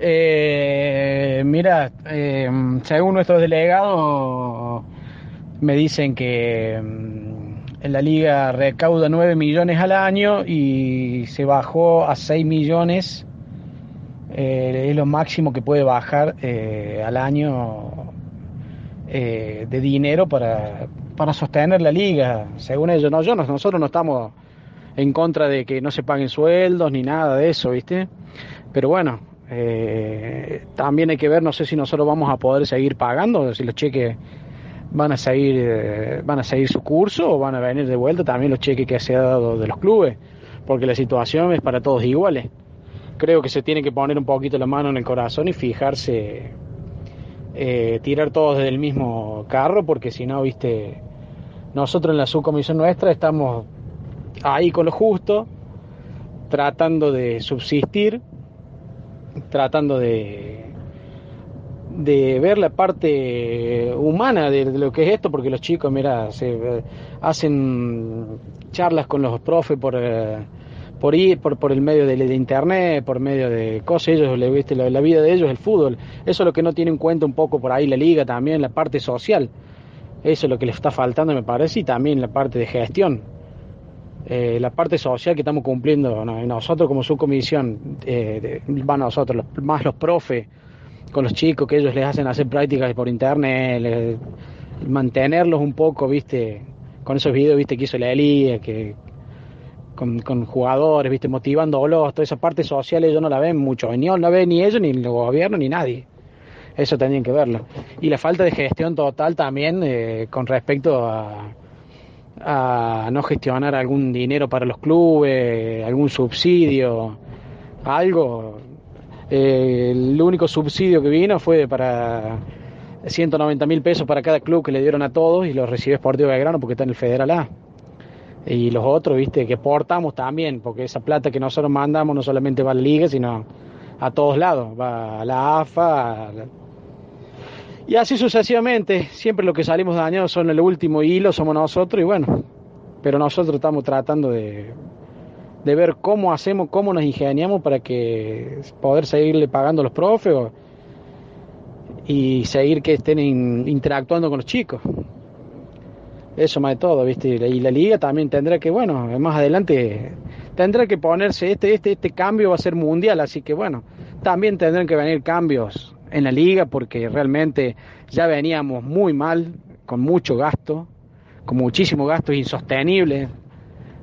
Eh, mira, eh, según nuestros delegados, me dicen que mm, la liga recauda 9 millones al año y se bajó a 6 millones. Eh, es lo máximo que puede bajar eh, al año de dinero para, para sostener la liga, según ellos. No, yo no, nosotros no estamos en contra de que no se paguen sueldos ni nada de eso, ¿viste? Pero bueno, eh, también hay que ver, no sé si nosotros vamos a poder seguir pagando, si los cheques van a seguir, eh, van a seguir su curso o van a venir de vuelta también los cheques que se ha dado de los clubes, porque la situación es para todos iguales. Creo que se tiene que poner un poquito la mano en el corazón y fijarse, eh, tirar todos del mismo carro, porque si no, viste, nosotros en la subcomisión nuestra estamos ahí con lo justo, tratando de subsistir tratando de, de ver la parte humana de, lo que es esto, porque los chicos, mira, se hacen charlas con los profes por, eh, por ir, por, por el medio de, internet, por medio de cosas, ellos, le viste, la, la vida de ellos el fútbol. Eso es lo que no tiene en cuenta un poco por ahí la liga también, la parte social. Eso es lo que les está faltando, me parece, y también la parte de gestión. Eh, la parte social que estamos cumpliendo ¿no? nosotros como subcomisión, eh, nosotros, más los profes, con los chicos que ellos les hacen hacer prácticas por internet, mantenerlos un poco, viste, con esos videos, viste, que hizo la Elía, que con, jugadores, viste, motivándolos, toda esa parte social ellos no la ven mucho, ni no ven ni ellos, ni el gobierno, ni nadie. Eso tendrían que verlo. Y la falta de gestión total también eh, con respecto a, a no gestionar algún dinero para los clubes, algún subsidio, algo. Eh, el único subsidio que vino fue para 190 mil pesos para cada club que le dieron a todos y lo recibió Sportivo Belgrano porque está en el Federal A. Y los otros, viste, que portamos también, porque esa plata que nosotros mandamos no solamente va a la liga, sino a todos lados, va a la AFA, a la y así sucesivamente, siempre lo que salimos dañados son el último hilo, somos nosotros y bueno, pero nosotros estamos tratando de, de ver cómo hacemos, cómo nos ingeniamos para que poder seguirle pagando a los profes y seguir que estén in, interactuando con los chicos. Eso más de todo, ¿viste? Y la liga también tendrá que, bueno, más adelante tendrá que ponerse, este, este, este cambio va a ser mundial, así que bueno, también tendrán que venir cambios en la liga porque realmente ya veníamos muy mal, con mucho gasto, con muchísimo gasto insostenible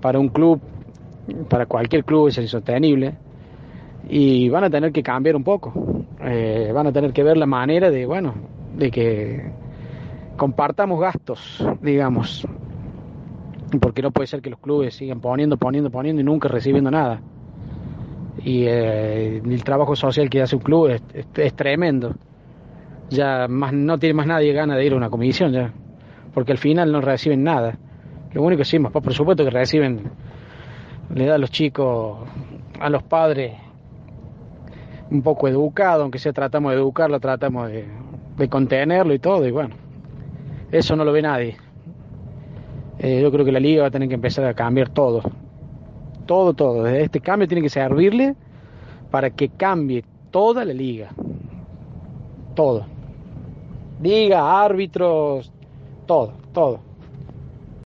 para un club, para cualquier club es insostenible. Y van a tener que cambiar un poco, eh, van a tener que ver la manera de, bueno, de que compartamos gastos, digamos, porque no puede ser que los clubes sigan poniendo, poniendo, poniendo y nunca recibiendo nada y eh, el trabajo social que hace un club es, es, tremendo. Ya más no tiene más nadie gana de ir a una comisión ya, porque al final no reciben nada. Lo único que sí, más por supuesto que reciben, le da a los chicos, a los padres, un poco educado, aunque sea tratamos de educarlo, tratamos de, de contenerlo y todo, y bueno, eso no lo ve nadie. Eh, yo creo que la liga va a tener que empezar a cambiar todo, todo, todo. Este cambio tiene que servirle para que cambie toda la liga. Todo. Liga, árbitros, todo, todo.